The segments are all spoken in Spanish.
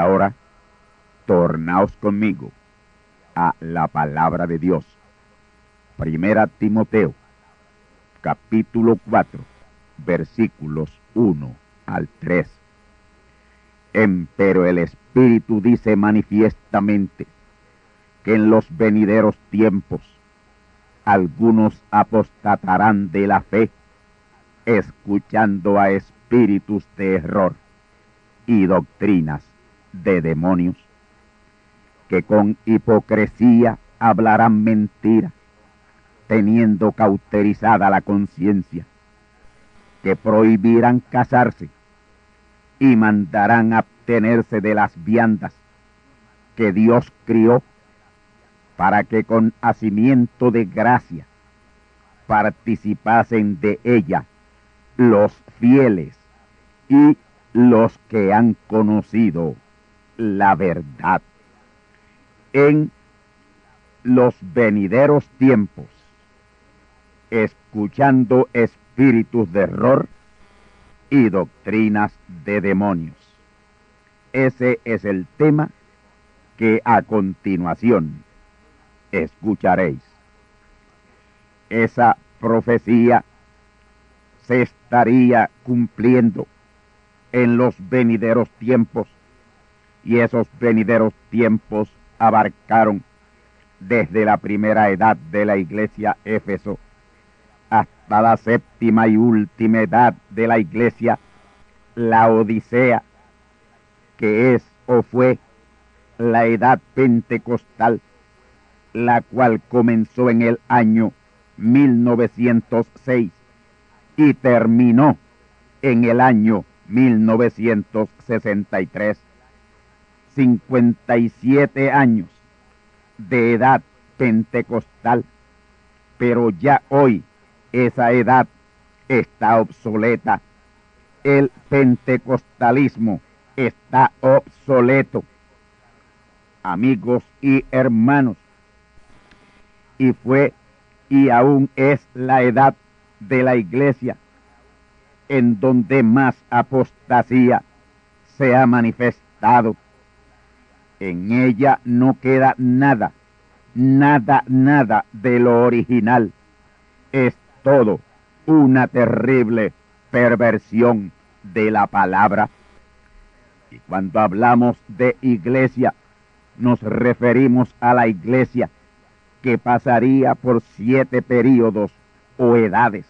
Ahora, tornaos conmigo a la palabra de Dios. Primera Timoteo, capítulo 4, versículos 1 al 3. Empero el Espíritu dice manifiestamente que en los venideros tiempos algunos apostatarán de la fe, escuchando a espíritus de error y doctrinas de demonios, que con hipocresía hablarán mentira, teniendo cauterizada la conciencia, que prohibirán casarse y mandarán abstenerse de las viandas que Dios crió para que con hacimiento de gracia participasen de ella los fieles y los que han conocido la verdad. En los venideros tiempos, escuchando espíritus de error y doctrinas de demonios. Ese es el tema que a continuación escucharéis. Esa profecía se estaría cumpliendo en los venideros tiempos y esos venideros tiempos abarcaron desde la primera edad de la iglesia Éfeso hasta la séptima y última edad de la iglesia, la Odisea, que es o fue la edad pentecostal, la cual comenzó en el año 1906 y terminó en el año 1963. 57 años de edad pentecostal, pero ya hoy esa edad está obsoleta. El pentecostalismo está obsoleto. Amigos y hermanos, y fue y aún es la edad de la iglesia en donde más apostasía se ha manifestado. En ella no queda nada, nada, nada de lo original. Es todo una terrible perversión de la palabra. Y cuando hablamos de iglesia, nos referimos a la iglesia que pasaría por siete periodos o edades.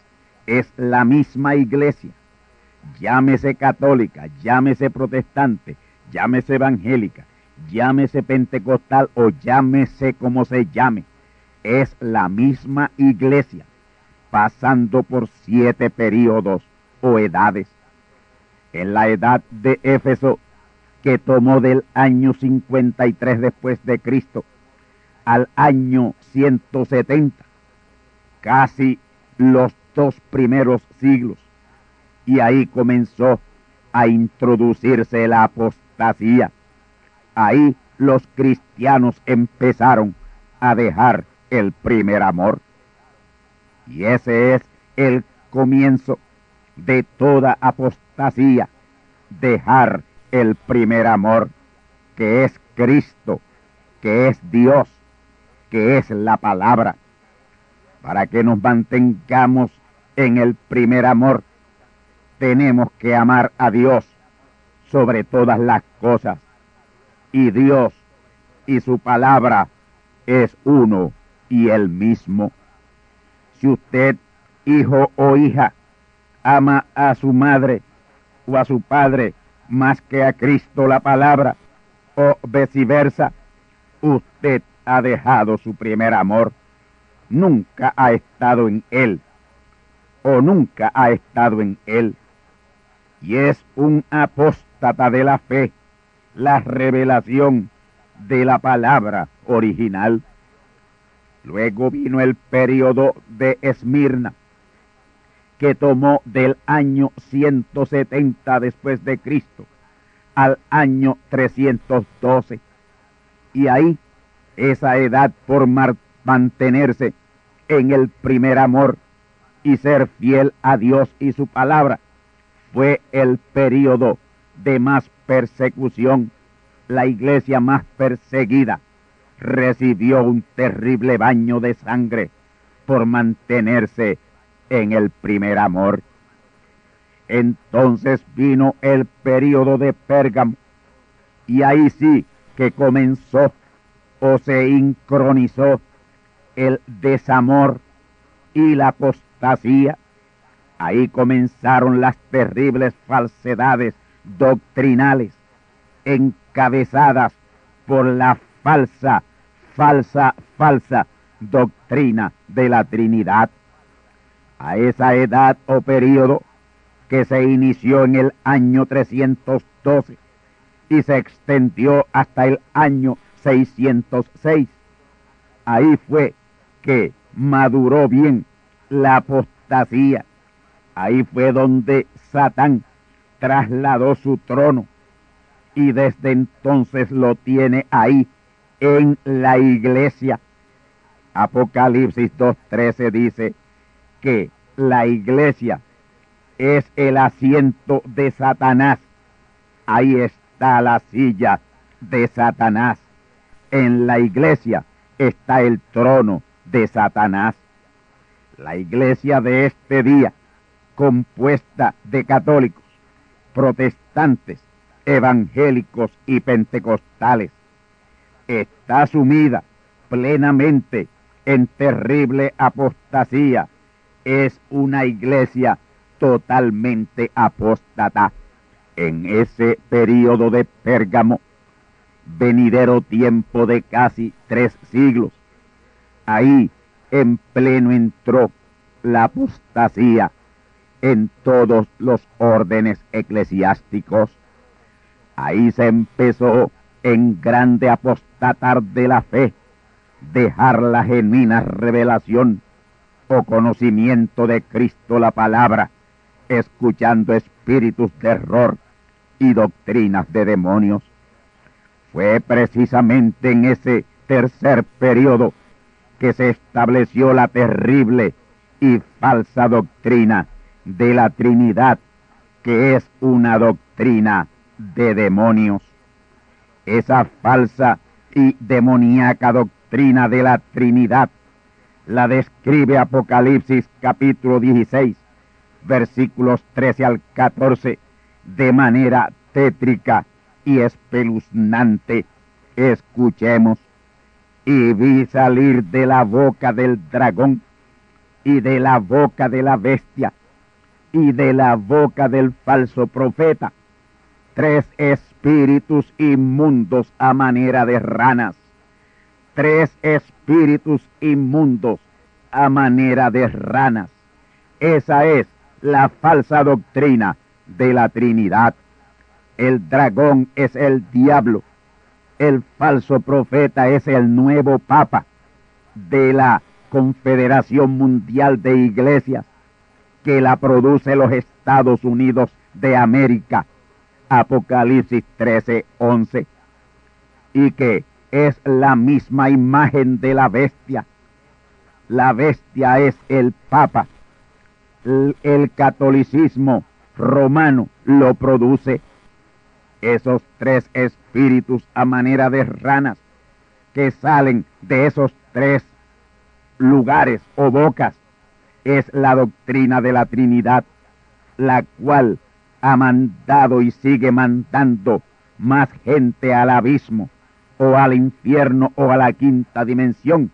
Es la misma iglesia. Llámese católica, llámese protestante, llámese evangélica, llámese pentecostal o llámese como se llame. Es la misma iglesia, pasando por siete periodos o edades. En la edad de Éfeso, que tomó del año 53 después de Cristo al año 170, casi los dos primeros siglos, y ahí comenzó a introducirse la apostasía. Ahí los cristianos empezaron a dejar el primer amor. Y ese es el comienzo de toda apostasía, dejar el primer amor, que es Cristo, que es Dios, que es la palabra, para que nos mantengamos en el primer amor, tenemos que amar a Dios sobre todas las cosas. Y Dios y su palabra es uno y el mismo. Si usted, hijo o hija, ama a su madre o a su padre más que a Cristo la palabra, o viceversa, usted ha dejado su primer amor. Nunca ha estado en él, o nunca ha estado en él. Y es un apóstata de la fe, la revelación de la palabra original. Luego vino el periodo de Esmirna, que tomó del año 170 después de Cristo al año 312. Y ahí esa edad por mantenerse en el primer amor y ser fiel a Dios y su palabra fue el periodo de más persecución. La iglesia más perseguida recibió un terrible baño de sangre por mantenerse en el primer amor. Entonces vino el periodo de Pérgamo y ahí sí que comenzó o se incronizó el desamor y la apostasía. Ahí comenzaron las terribles falsedades doctrinales encabezadas por la falsa, falsa, falsa doctrina de la Trinidad a esa edad o periodo que se inició en el año 312 y se extendió hasta el año 606. Ahí fue que maduró bien la apostasía. Ahí fue donde Satán trasladó su trono y desde entonces lo tiene ahí en la iglesia. Apocalipsis 2.13 dice, que la iglesia es el asiento de Satanás. Ahí está la silla de Satanás. En la iglesia está el trono de Satanás. La iglesia de este día, compuesta de católicos, protestantes, evangélicos y pentecostales, está sumida plenamente en terrible apostasía. Es una iglesia totalmente apóstata. En ese periodo de Pérgamo, venidero tiempo de casi tres siglos, ahí en pleno entró la apostasía en todos los órdenes eclesiásticos. Ahí se empezó en grande apostatar de la fe, dejar la genuina revelación o conocimiento de Cristo la palabra, escuchando espíritus de error y doctrinas de demonios. Fue precisamente en ese tercer periodo que se estableció la terrible y falsa doctrina de la Trinidad, que es una doctrina de demonios. Esa falsa y demoníaca doctrina de la Trinidad la describe Apocalipsis capítulo 16, versículos 13 al 14, de manera tétrica y espeluznante. Escuchemos. Y vi salir de la boca del dragón y de la boca de la bestia y de la boca del falso profeta tres espíritus inmundos a manera de ranas tres espíritus inmundos a manera de ranas. Esa es la falsa doctrina de la Trinidad. El dragón es el diablo. El falso profeta es el nuevo papa de la Confederación Mundial de Iglesias que la produce los Estados Unidos de América. Apocalipsis 13, 11. Y que es la misma imagen de la bestia. La bestia es el papa. El, el catolicismo romano lo produce. Esos tres espíritus a manera de ranas que salen de esos tres lugares o bocas es la doctrina de la Trinidad, la cual ha mandado y sigue mandando más gente al abismo o al infierno o a la quinta dimensión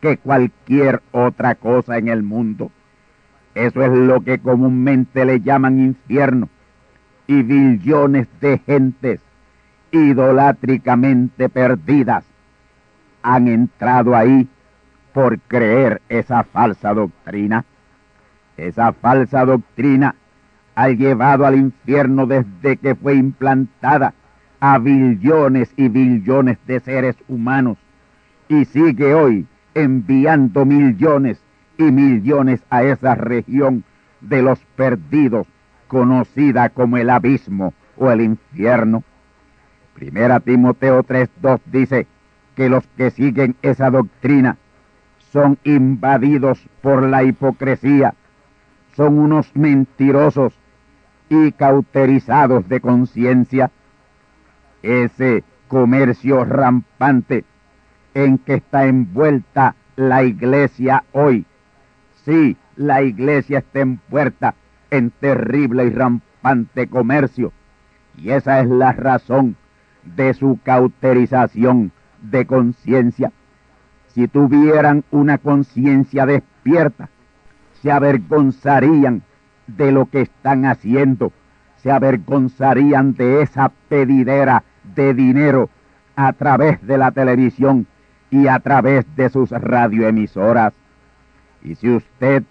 que cualquier otra cosa en el mundo. Eso es lo que comúnmente le llaman infierno. Y billones de gentes idolátricamente perdidas han entrado ahí por creer esa falsa doctrina. Esa falsa doctrina ha llevado al infierno desde que fue implantada a billones y billones de seres humanos y sigue hoy enviando millones y millones a esa región de los perdidos conocida como el abismo o el infierno. Primera Timoteo 3.2 dice que los que siguen esa doctrina son invadidos por la hipocresía, son unos mentirosos y cauterizados de conciencia. Ese comercio rampante en que está envuelta la iglesia hoy. Sí, la iglesia está envuelta en terrible y rampante comercio. Y esa es la razón de su cauterización de conciencia si tuvieran una conciencia despierta, se avergonzarían de lo que están haciendo, se avergonzarían de esa pedidera de dinero a través de la televisión y a través de sus radioemisoras. Y si usted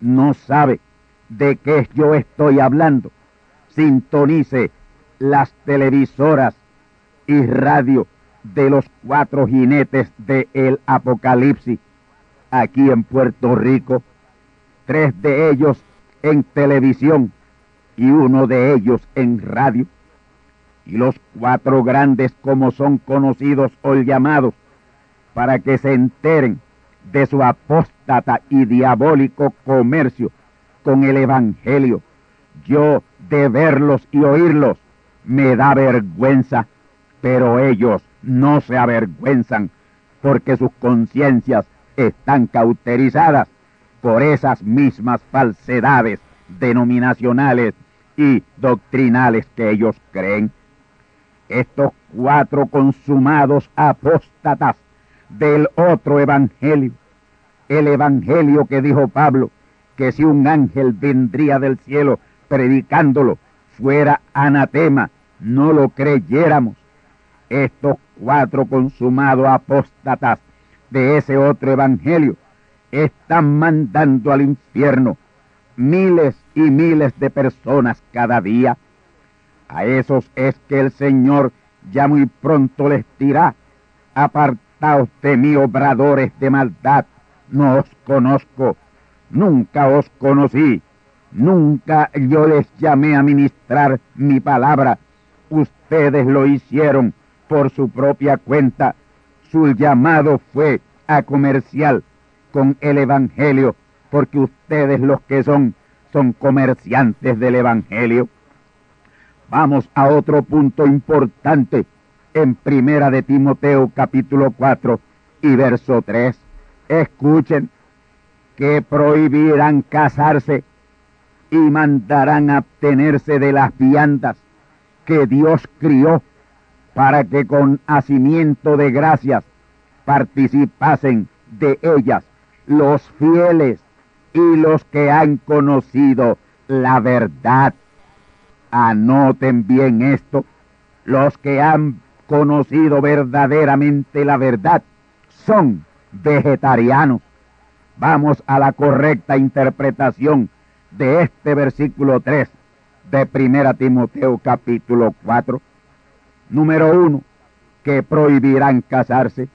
no sabe de qué yo estoy hablando, sintonice las televisoras y radio de los cuatro jinetes del el Apocalipsis aquí en Puerto Rico, tres de ellos en televisión y uno de ellos en radio, y los cuatro grandes como son conocidos o llamados, para que se enteren de su apóstata y diabólico comercio con el Evangelio. Yo de verlos y oírlos me da vergüenza, pero ellos no se avergüenzan porque sus conciencias están cauterizadas por esas mismas falsedades denominacionales y doctrinales que ellos creen. Estos cuatro consumados apóstatas del otro evangelio, el evangelio que dijo Pablo, que si un ángel vendría del cielo predicándolo, fuera anatema, no lo creyéramos. Estos cuatro consumados apóstatas de ese otro evangelio están mandando al infierno miles y miles de personas cada día. A esos es que el Señor ya muy pronto les dirá, apartaos de mí, obradores de maldad, no os conozco, nunca os conocí, nunca yo les llamé a ministrar mi palabra, ustedes lo hicieron por su propia cuenta. Su llamado fue a comercial con el Evangelio, porque ustedes los que son, son comerciantes del Evangelio. Vamos a otro punto importante en Primera de Timoteo capítulo 4 y verso 3. Escuchen que prohibirán casarse y mandarán abstenerse de las viandas que Dios crió para que con hacimiento de gracias participasen de ellas los fieles y los que han conocido la verdad. Anoten bien esto, los que han conocido verdaderamente la verdad son vegetarianos. Vamos a la correcta interpretación de este versículo 3 de Primera Timoteo capítulo 4? Número uno, que prohibirán casarse.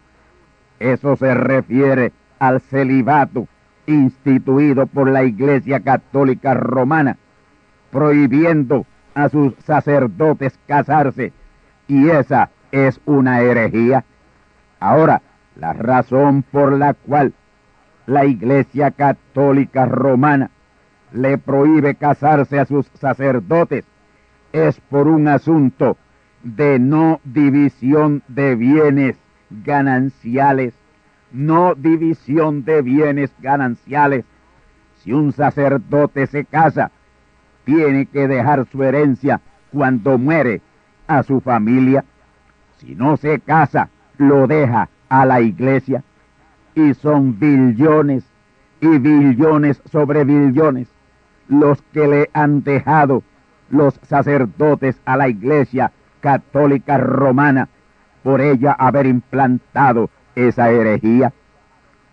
Eso se refiere al celibato instituido por la Iglesia Católica Romana, prohibiendo a sus sacerdotes casarse, y esa es una herejía. Ahora, la razón por la cual la Iglesia Católica Romana le prohíbe casarse a sus sacerdotes es por un asunto de no división de bienes gananciales, no división de bienes gananciales. Si un sacerdote se casa, tiene que dejar su herencia cuando muere a su familia. Si no se casa, lo deja a la iglesia. Y son billones y billones sobre billones los que le han dejado los sacerdotes a la iglesia católica romana por ella haber implantado esa herejía.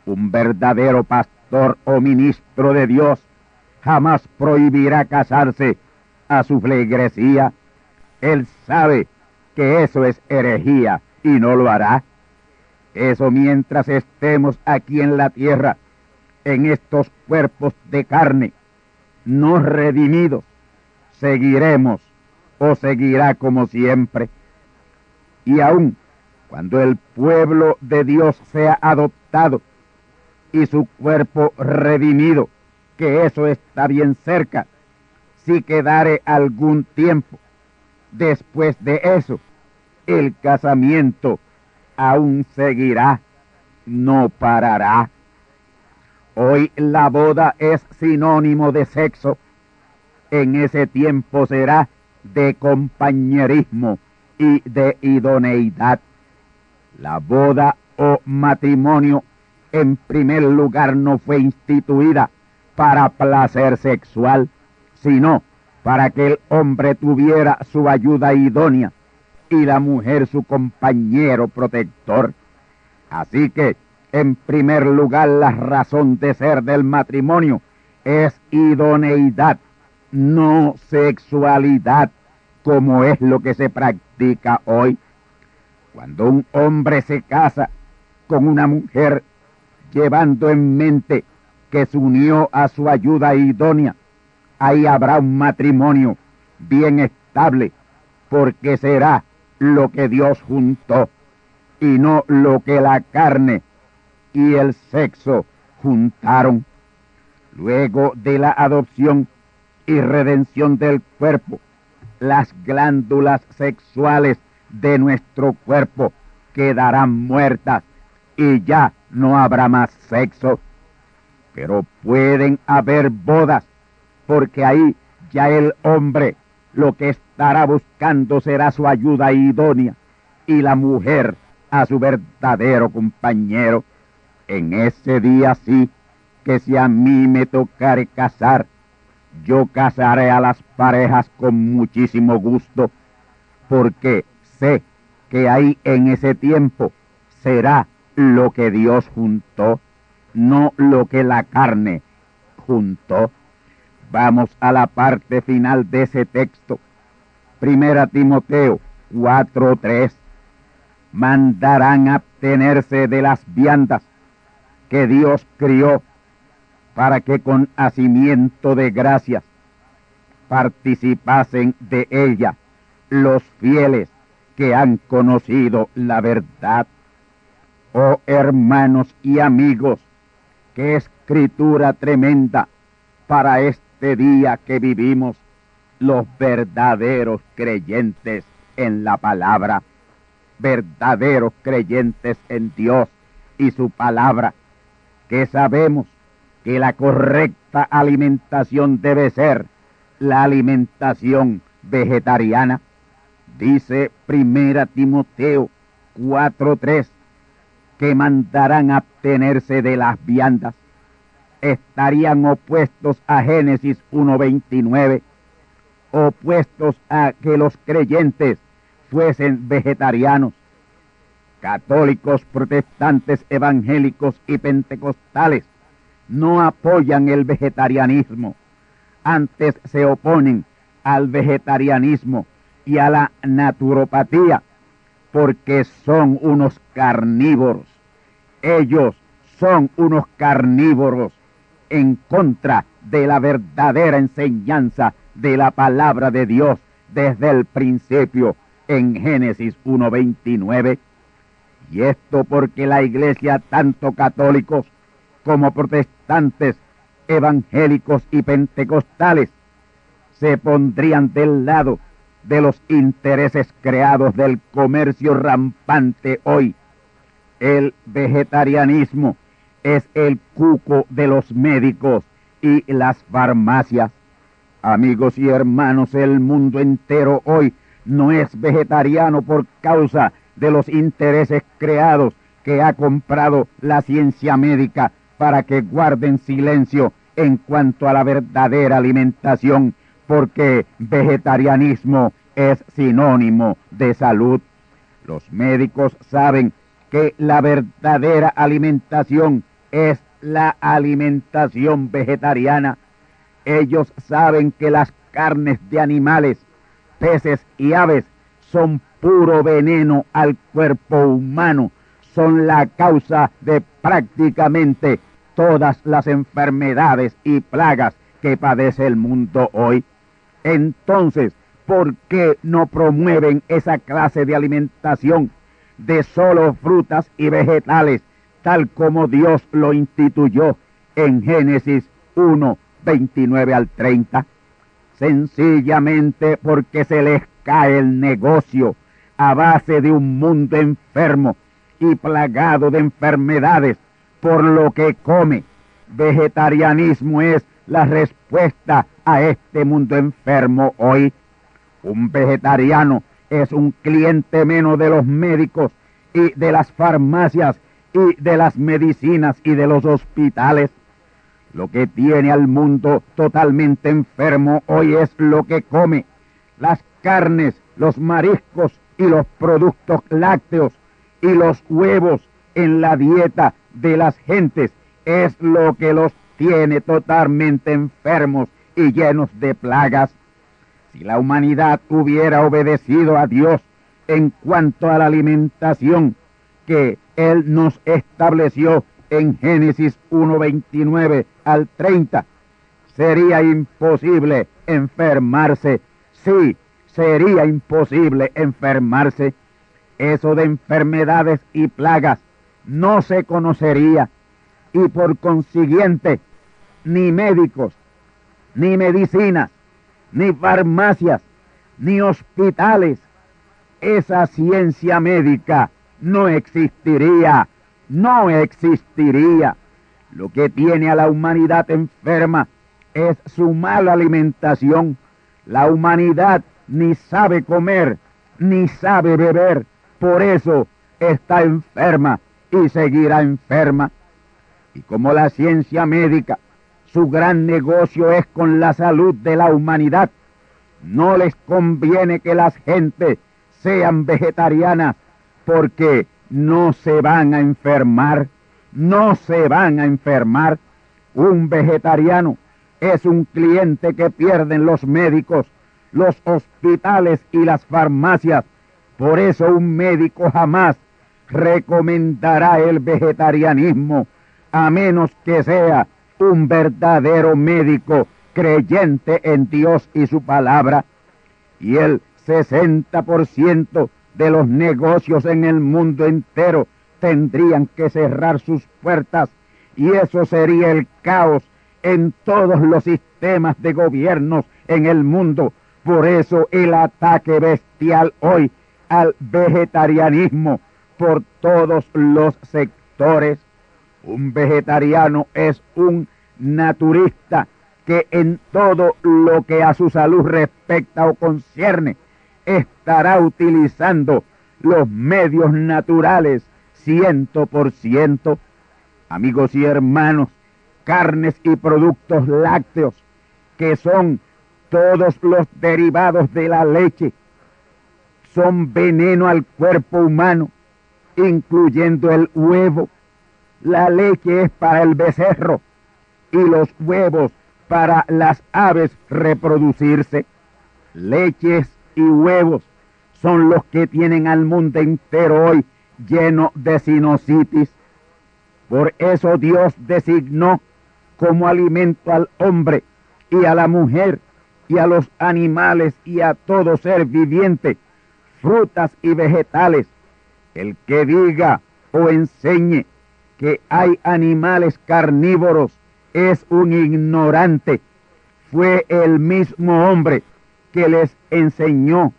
Un verdadero pastor o ministro de Dios jamás prohibirá casarse a su flegresía. Él sabe que eso es herejía y no lo hará. Eso mientras estemos aquí en la tierra, en estos cuerpos de carne, no redimidos, seguiremos o seguirá como siempre. Y aun cuando el pueblo de Dios sea adoptado y su cuerpo redimido, que eso está bien cerca, si quedare algún tiempo. Después de eso, el casamiento aún seguirá, no parará. Hoy la boda es sinónimo de sexo, en ese tiempo será de compañerismo y de idoneidad. La boda o matrimonio en primer lugar no fue instituida para placer sexual, sino para que el hombre tuviera su ayuda idónea y la mujer su compañero protector. Así que, en primer lugar, la razón de ser del matrimonio es idoneidad, no sexualidad, como es lo que se practica hoy. Cuando un hombre se casa con una mujer llevando en mente que se unió a su ayuda idónea, ahí habrá un matrimonio bien estable, porque será lo que Dios juntó y no lo que la carne y el sexo juntaron. Luego de la adopción y redención del cuerpo, las glándulas sexuales de nuestro cuerpo quedarán muertas y ya no habrá más sexo pero pueden haber bodas, porque ahí ya el hombre lo que estará buscando será su ayuda idónea y la mujer a su verdadero compañero. En ese día sí, que si a mí me tocare casar, yo casaré a las parejas con muchísimo gusto, porque sé que ahí en ese tiempo será lo que Dios juntó no lo que la carne juntó. Vamos a la parte final de ese texto. Primera Timoteo 4.3. Mandarán abstenerse de las viandas que Dios crió para que con hacimiento de gracias participasen de ella los fieles que han conocido la verdad. Oh hermanos y amigos, Qué escritura tremenda para este día que vivimos los verdaderos creyentes en la palabra, verdaderos creyentes en Dios y su palabra, que sabemos que la correcta alimentación debe ser la alimentación vegetariana. Dice Primera Timoteo 4.3 que mandarán abstenerse de las viandas estarían opuestos a Génesis 1.29, opuestos a que los creyentes fuesen vegetarianos. Católicos, protestantes, evangélicos y pentecostales no apoyan el vegetarianismo. antes se oponen al vegetarianismo y a la naturopatía porque son unos carnívoros. Ellos son unos carnívoros en contra de la verdadera enseñanza de la palabra de Dios desde el principio en Génesis 1.29. Y esto porque la iglesia, tanto católicos como protestantes, evangélicos y pentecostales, se pondrían del lado de los intereses creados del comercio rampante hoy. El vegetarianismo es el cuco de los médicos y las farmacias. Amigos y hermanos, el mundo entero hoy no es vegetariano por causa de los intereses creados que ha comprado la ciencia médica para que guarden silencio en cuanto a la verdadera alimentación porque vegetarianismo es sinónimo de salud. Los médicos saben que la verdadera alimentación es la alimentación vegetariana. Ellos saben que las carnes de animales, peces y aves son puro veneno al cuerpo humano, son la causa de prácticamente todas las enfermedades y plagas que padece el mundo hoy. Entonces, ¿por qué no promueven esa clase de alimentación de solo frutas y vegetales, tal como Dios lo instituyó en Génesis 1, 29 al 30? Sencillamente porque se les cae el negocio a base de un mundo enfermo y plagado de enfermedades por lo que come. Vegetarianismo es la respuesta a este mundo enfermo hoy. Un vegetariano es un cliente menos de los médicos y de las farmacias y de las medicinas y de los hospitales. Lo que tiene al mundo totalmente enfermo hoy es lo que come. Las carnes, los mariscos y los productos lácteos y los huevos en la dieta de las gentes es lo que los tiene totalmente enfermos y llenos de plagas. Si la humanidad hubiera obedecido a Dios en cuanto a la alimentación que Él nos estableció en Génesis 1.29 al 30, sería imposible enfermarse. Sí, sería imposible enfermarse. Eso de enfermedades y plagas no se conocería y por consiguiente ni médicos, ni medicinas, ni farmacias, ni hospitales. Esa ciencia médica no existiría, no existiría. Lo que tiene a la humanidad enferma es su mala alimentación. La humanidad ni sabe comer, ni sabe beber. Por eso está enferma y seguirá enferma. Y como la ciencia médica, su gran negocio es con la salud de la humanidad, no les conviene que las gentes sean vegetarianas porque no se van a enfermar, no se van a enfermar. Un vegetariano es un cliente que pierden los médicos, los hospitales y las farmacias. Por eso un médico jamás recomendará el vegetarianismo a menos que sea un verdadero médico creyente en Dios y su palabra. Y el 60% de los negocios en el mundo entero tendrían que cerrar sus puertas y eso sería el caos en todos los sistemas de gobiernos en el mundo. Por eso el ataque bestial hoy al vegetarianismo por todos los sectores un vegetariano es un naturista que en todo lo que a su salud respecta o concierne estará utilizando los medios naturales ciento por ciento. Amigos y hermanos, carnes y productos lácteos, que son todos los derivados de la leche, son veneno al cuerpo humano, incluyendo el huevo, la leche es para el becerro y los huevos para las aves reproducirse. Leches y huevos son los que tienen al mundo entero hoy lleno de sinusitis. Por eso Dios designó como alimento al hombre y a la mujer y a los animales y a todo ser viviente, frutas y vegetales. El que diga o enseñe que hay animales carnívoros es un ignorante. Fue el mismo hombre que les enseñó,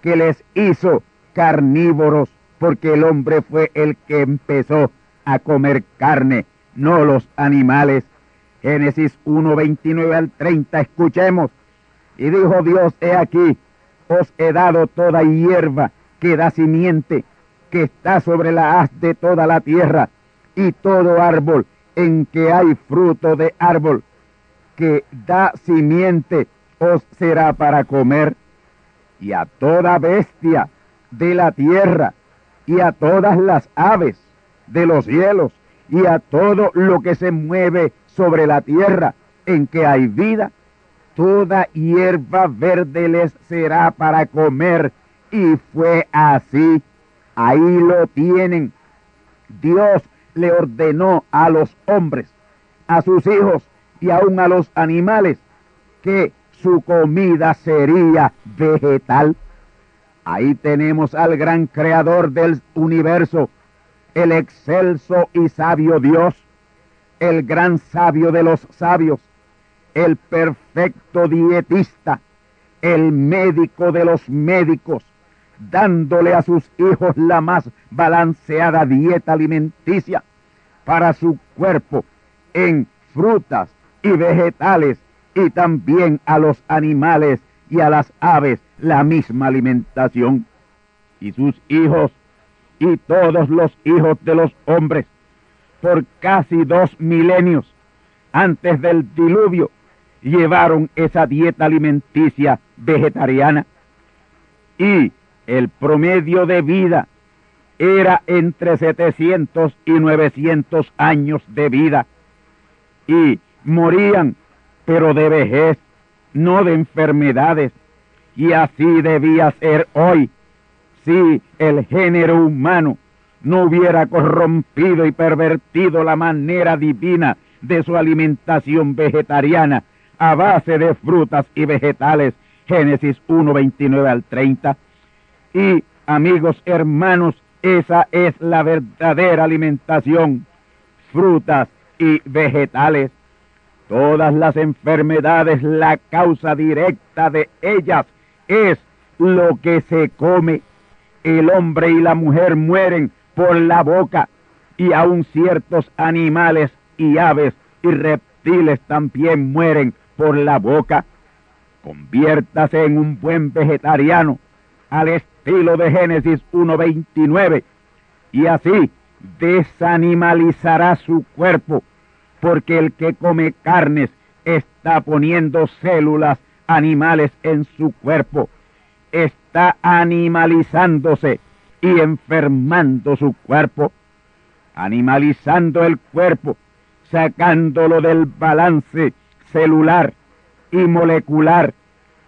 que les hizo carnívoros, porque el hombre fue el que empezó a comer carne, no los animales. Génesis 1, 29 al 30, escuchemos. Y dijo Dios, he aquí, os he dado toda hierba que da simiente, que está sobre la haz de toda la tierra, y todo árbol en que hay fruto de árbol, que da simiente, os será para comer, y a toda bestia de la tierra, y a todas las aves de los cielos, y a todo lo que se mueve sobre la tierra en que hay vida, toda hierba verde les será para comer. Y fue así. Ahí lo tienen. Dios le ordenó a los hombres, a sus hijos y aún a los animales que su comida sería vegetal. Ahí tenemos al gran creador del universo, el excelso y sabio Dios, el gran sabio de los sabios, el perfecto dietista, el médico de los médicos, dándole a sus hijos la más balanceada dieta alimenticia para su cuerpo en frutas y vegetales y también a los animales y a las aves la misma alimentación. Y sus hijos y todos los hijos de los hombres por casi dos milenios antes del diluvio llevaron esa dieta alimenticia vegetariana y el promedio de vida era entre 700 y 900 años de vida y morían pero de vejez, no de enfermedades. Y así debía ser hoy si el género humano no hubiera corrompido y pervertido la manera divina de su alimentación vegetariana a base de frutas y vegetales, Génesis 1, 29 al 30. Y amigos hermanos, esa es la verdadera alimentación, frutas y vegetales. Todas las enfermedades, la causa directa de ellas es lo que se come. El hombre y la mujer mueren por la boca y aun ciertos animales y aves y reptiles también mueren por la boca. Conviértase en un buen vegetariano al estilo de Génesis 1.29 y así desanimalizará su cuerpo porque el que come carnes está poniendo células animales en su cuerpo, está animalizándose y enfermando su cuerpo, animalizando el cuerpo, sacándolo del balance celular y molecular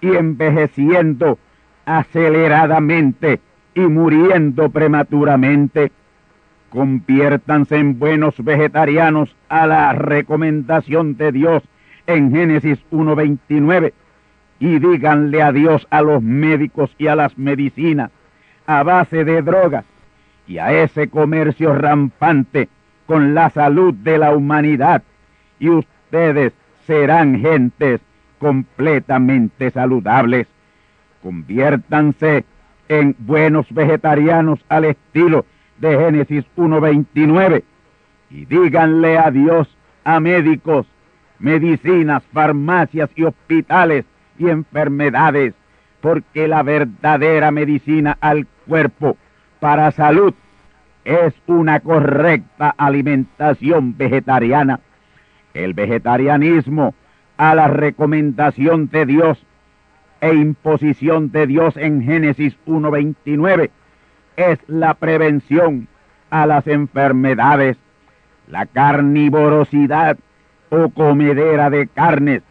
y envejeciendo aceleradamente y muriendo prematuramente. Conviértanse en buenos vegetarianos a la recomendación de Dios en Génesis 1.29 y díganle a Dios a los médicos y a las medicinas a base de drogas y a ese comercio rampante con la salud de la humanidad y ustedes serán gentes completamente saludables. Conviértanse en buenos vegetarianos al estilo de Génesis 1.29 y díganle a Dios a médicos, medicinas, farmacias y hospitales y enfermedades, porque la verdadera medicina al cuerpo para salud es una correcta alimentación vegetariana. El vegetarianismo a la recomendación de Dios e imposición de Dios en Génesis 1.29 es la prevención a las enfermedades. La carnivorosidad o comedera de carnes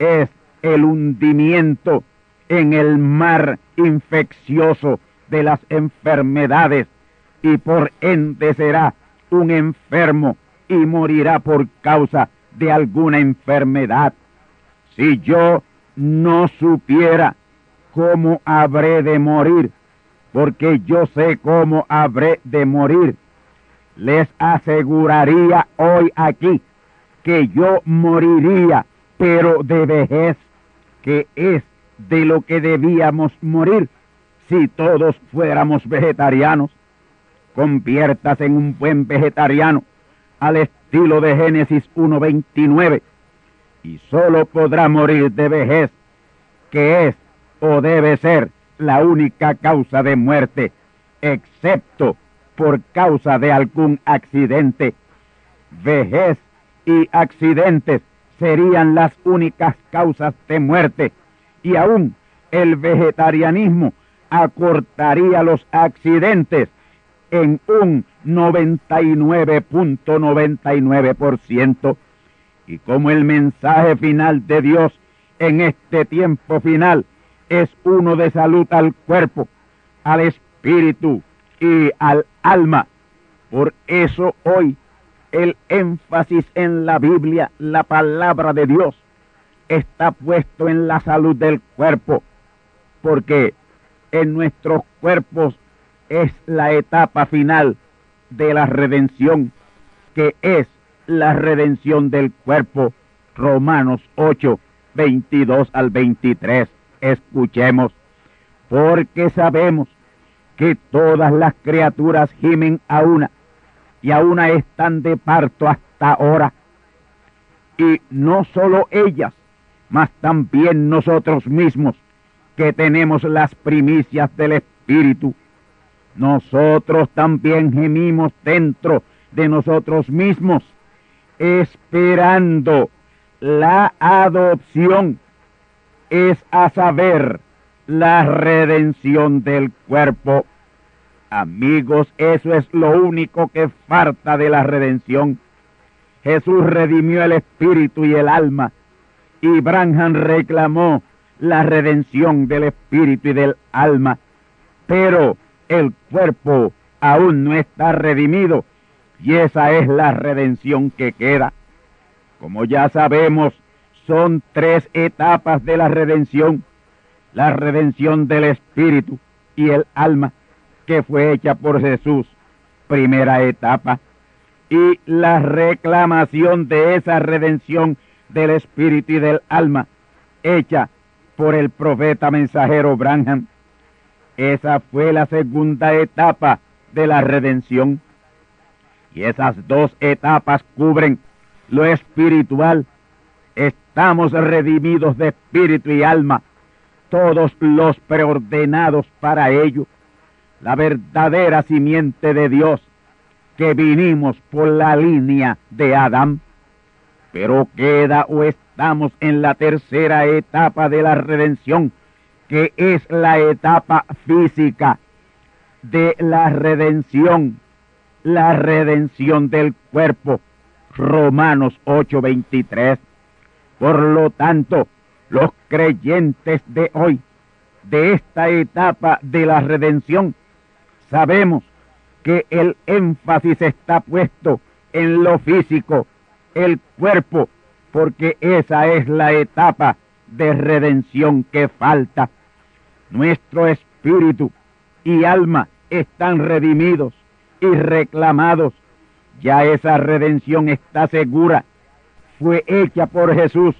es el hundimiento en el mar infeccioso de las enfermedades y por ende será un enfermo y morirá por causa de alguna enfermedad. Si yo no supiera cómo habré de morir, porque yo sé cómo habré de morir, les aseguraría hoy aquí que yo moriría, pero de vejez, que es de lo que debíamos morir si todos fuéramos vegetarianos. Conviértase en un buen vegetariano al estilo de Génesis 1.29 y solo podrá morir de vejez, que es o debe ser la única causa de muerte, excepto por causa de algún accidente. Vejez y accidentes serían las únicas causas de muerte y aún el vegetarianismo acortaría los accidentes en un 99.99%. Y como el mensaje final de Dios en este tiempo final es uno de salud al cuerpo, al espíritu y al alma, por eso hoy el énfasis en la Biblia, la palabra de Dios, está puesto en la salud del cuerpo, porque en nuestros cuerpos es la etapa final de la redención, que es la redención del cuerpo. Romanos 8, 22 al 23. Escuchemos, porque sabemos que todas las criaturas gimen a una y a una están de parto hasta ahora. Y no solo ellas, mas también nosotros mismos, que tenemos las primicias del Espíritu. Nosotros también gemimos dentro de nosotros mismos, esperando la adopción, es a saber, la redención del cuerpo. Amigos, eso es lo único que falta de la redención. Jesús redimió el espíritu y el alma, y Branham reclamó la redención del espíritu y del alma, pero el cuerpo aún no está redimido y esa es la redención que queda. Como ya sabemos, son tres etapas de la redención. La redención del espíritu y el alma, que fue hecha por Jesús, primera etapa. Y la reclamación de esa redención del espíritu y del alma, hecha por el profeta mensajero Branham. Esa fue la segunda etapa de la redención. Y esas dos etapas cubren lo espiritual. Estamos redimidos de espíritu y alma, todos los preordenados para ello. La verdadera simiente de Dios, que vinimos por la línea de Adán. Pero queda o estamos en la tercera etapa de la redención, que es la etapa física de la redención, la redención del cuerpo. Romanos 8:23. Por lo tanto, los creyentes de hoy, de esta etapa de la redención, sabemos que el énfasis está puesto en lo físico, el cuerpo, porque esa es la etapa de redención que falta. Nuestro espíritu y alma están redimidos y reclamados. Ya esa redención está segura. Fue hecha por Jesús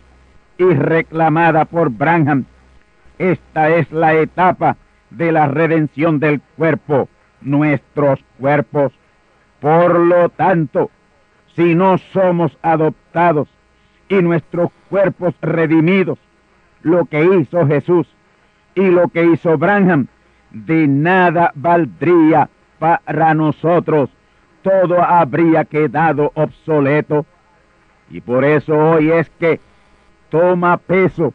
y reclamada por Branham. Esta es la etapa de la redención del cuerpo, nuestros cuerpos. Por lo tanto, si no somos adoptados y nuestros cuerpos redimidos, lo que hizo Jesús y lo que hizo Branham, de nada valdría para nosotros. Todo habría quedado obsoleto. Y por eso hoy es que toma peso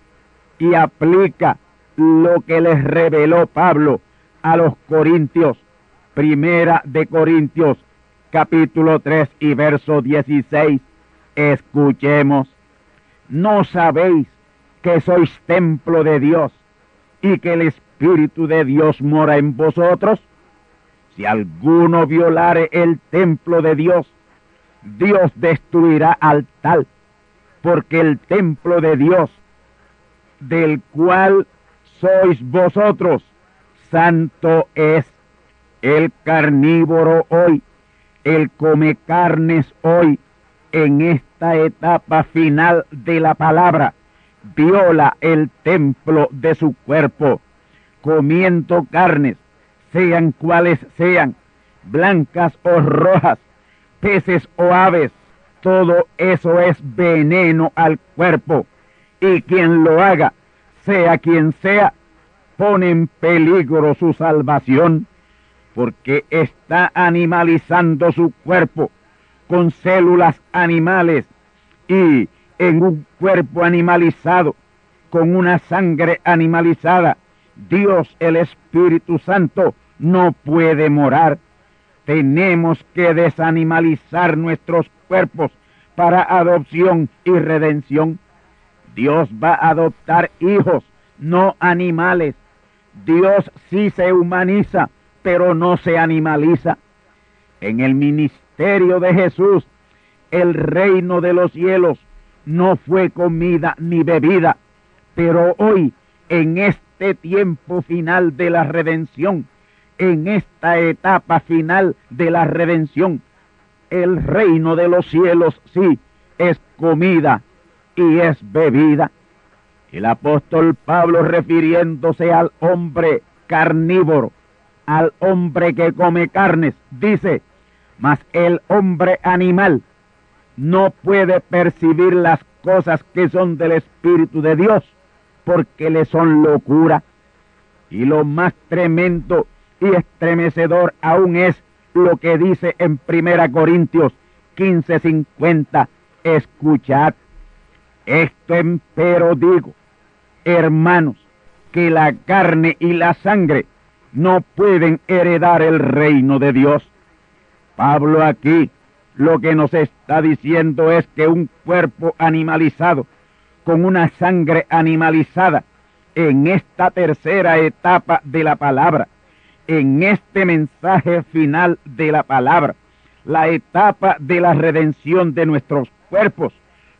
y aplica lo que les reveló Pablo a los Corintios. Primera de Corintios, capítulo 3 y verso 16. Escuchemos. ¿No sabéis que sois templo de Dios y que el Espíritu de Dios mora en vosotros? Si alguno violare el templo de Dios, Dios destruirá al tal, porque el templo de Dios, del cual sois vosotros, santo es. El carnívoro hoy, el come carnes hoy, en esta etapa final de la palabra, viola el templo de su cuerpo, comiendo carnes, sean cuales sean, blancas o rojas, peces o aves, todo eso es veneno al cuerpo, y quien lo haga, sea quien sea, pone en peligro su salvación, porque está animalizando su cuerpo con células animales y en un cuerpo animalizado, con una sangre animalizada, Dios el Espíritu Santo no puede morar. Tenemos que desanimalizar nuestros cuerpos para adopción y redención. Dios va a adoptar hijos, no animales. Dios sí se humaniza, pero no se animaliza. En el ministerio de Jesús, el reino de los cielos no fue comida ni bebida, pero hoy, en este tiempo final de la redención, en esta etapa final de la redención, el reino de los cielos sí es comida y es bebida. El apóstol Pablo refiriéndose al hombre carnívoro, al hombre que come carnes, dice, mas el hombre animal no puede percibir las cosas que son del Espíritu de Dios, porque le son locura. Y lo más tremendo y estremecedor aún es lo que dice en Primera Corintios 15:50, escuchad, esto empero digo, hermanos, que la carne y la sangre no pueden heredar el reino de Dios. Pablo aquí lo que nos está diciendo es que un cuerpo animalizado con una sangre animalizada en esta tercera etapa de la palabra, en este mensaje final de la palabra, la etapa de la redención de nuestros cuerpos,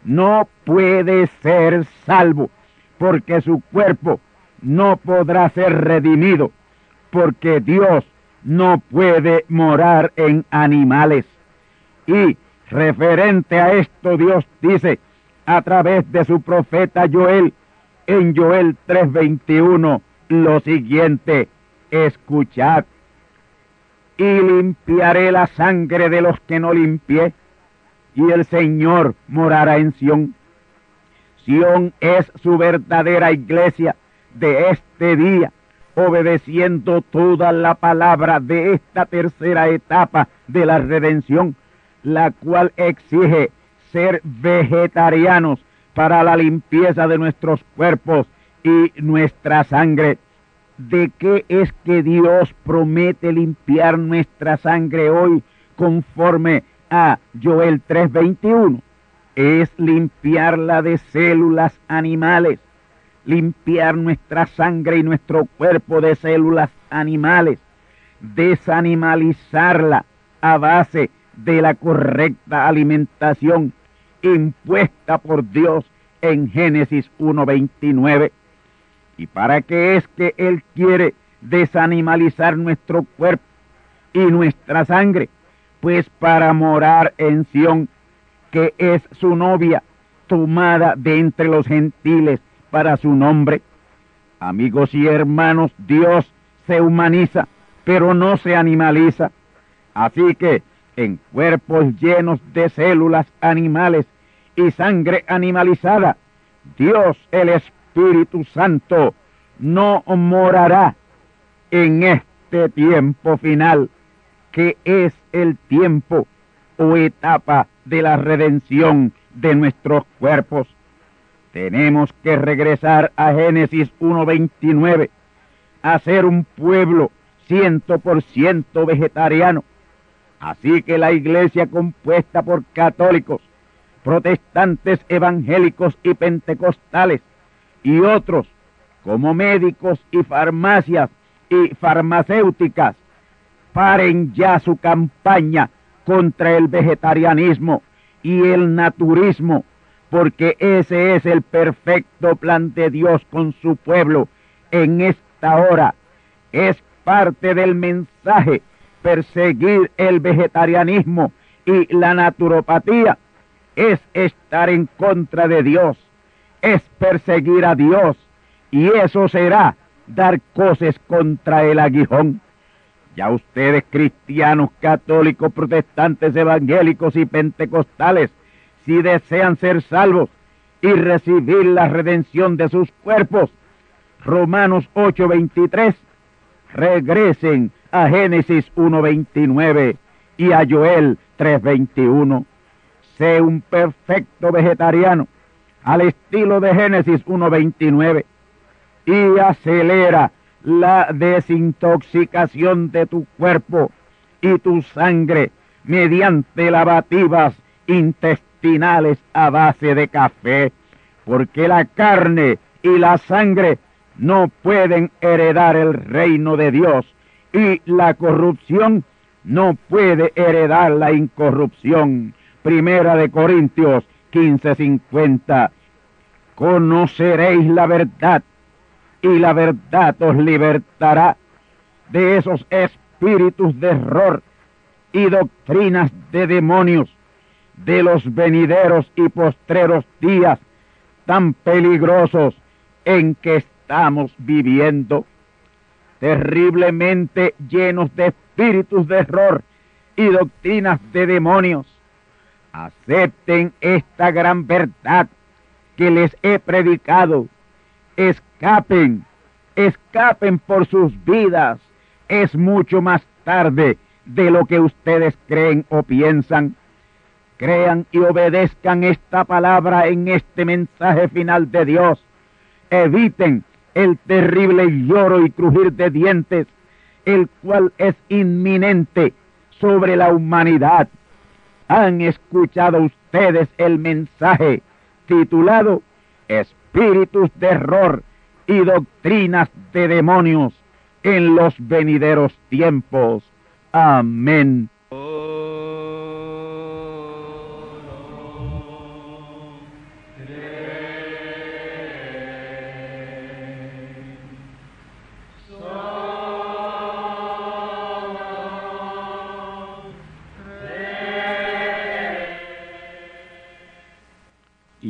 no puede ser salvo, porque su cuerpo no podrá ser redimido, porque Dios no puede morar en animales. Y referente a esto Dios dice a través de su profeta Joel en Joel 3:21 lo siguiente, escuchad, y limpiaré la sangre de los que no limpié, y el Señor morará en Sión. Sión es su verdadera iglesia de este día, obedeciendo toda la palabra de esta tercera etapa de la redención, la cual exige ser vegetarianos para la limpieza de nuestros cuerpos y nuestra sangre. ¿De qué es que Dios promete limpiar nuestra sangre hoy conforme a Joel 3:21? Es limpiarla de células animales, limpiar nuestra sangre y nuestro cuerpo de células animales, desanimalizarla a base de la correcta alimentación impuesta por Dios en Génesis 1.29. ¿Y para qué es que Él quiere desanimalizar nuestro cuerpo y nuestra sangre? Pues para morar en Sión, que es su novia, tomada de entre los gentiles para su nombre. Amigos y hermanos, Dios se humaniza, pero no se animaliza. Así que en cuerpos llenos de células animales y sangre animalizada, Dios el Espíritu Santo no morará en este tiempo final, que es el tiempo o etapa de la redención de nuestros cuerpos. Tenemos que regresar a Génesis 1.29, a ser un pueblo ciento por ciento vegetariano. Así que la iglesia compuesta por católicos, protestantes evangélicos y pentecostales y otros, como médicos y farmacias y farmacéuticas, paren ya su campaña contra el vegetarianismo y el naturismo, porque ese es el perfecto plan de Dios con su pueblo en esta hora. Es parte del mensaje perseguir el vegetarianismo y la naturopatía. Es estar en contra de Dios, es perseguir a Dios, y eso será dar cosas contra el aguijón. Ya ustedes cristianos, católicos, protestantes, evangélicos y pentecostales, si desean ser salvos y recibir la redención de sus cuerpos, Romanos 8:23, regresen a Génesis 1:29 y a Joel 3:21. Sé un perfecto vegetariano al estilo de Génesis 1:29 y acelera la desintoxicación de tu cuerpo y tu sangre mediante lavativas intestinales a base de café, porque la carne y la sangre no pueden heredar el reino de Dios y la corrupción no puede heredar la incorrupción. Primera de Corintios 15:50. Conoceréis la verdad y la verdad os libertará de esos espíritus de error y doctrinas de demonios de los venideros y postreros días tan peligrosos en que estamos viviendo, terriblemente llenos de espíritus de error y doctrinas de demonios. Acepten esta gran verdad que les he predicado escapen, escapen por sus vidas. Es mucho más tarde de lo que ustedes creen o piensan. Crean y obedezcan esta palabra en este mensaje final de Dios. Eviten el terrible lloro y crujir de dientes, el cual es inminente sobre la humanidad. ¿Han escuchado ustedes el mensaje titulado espíritus de error y doctrinas de demonios en los venideros tiempos. Amén. Y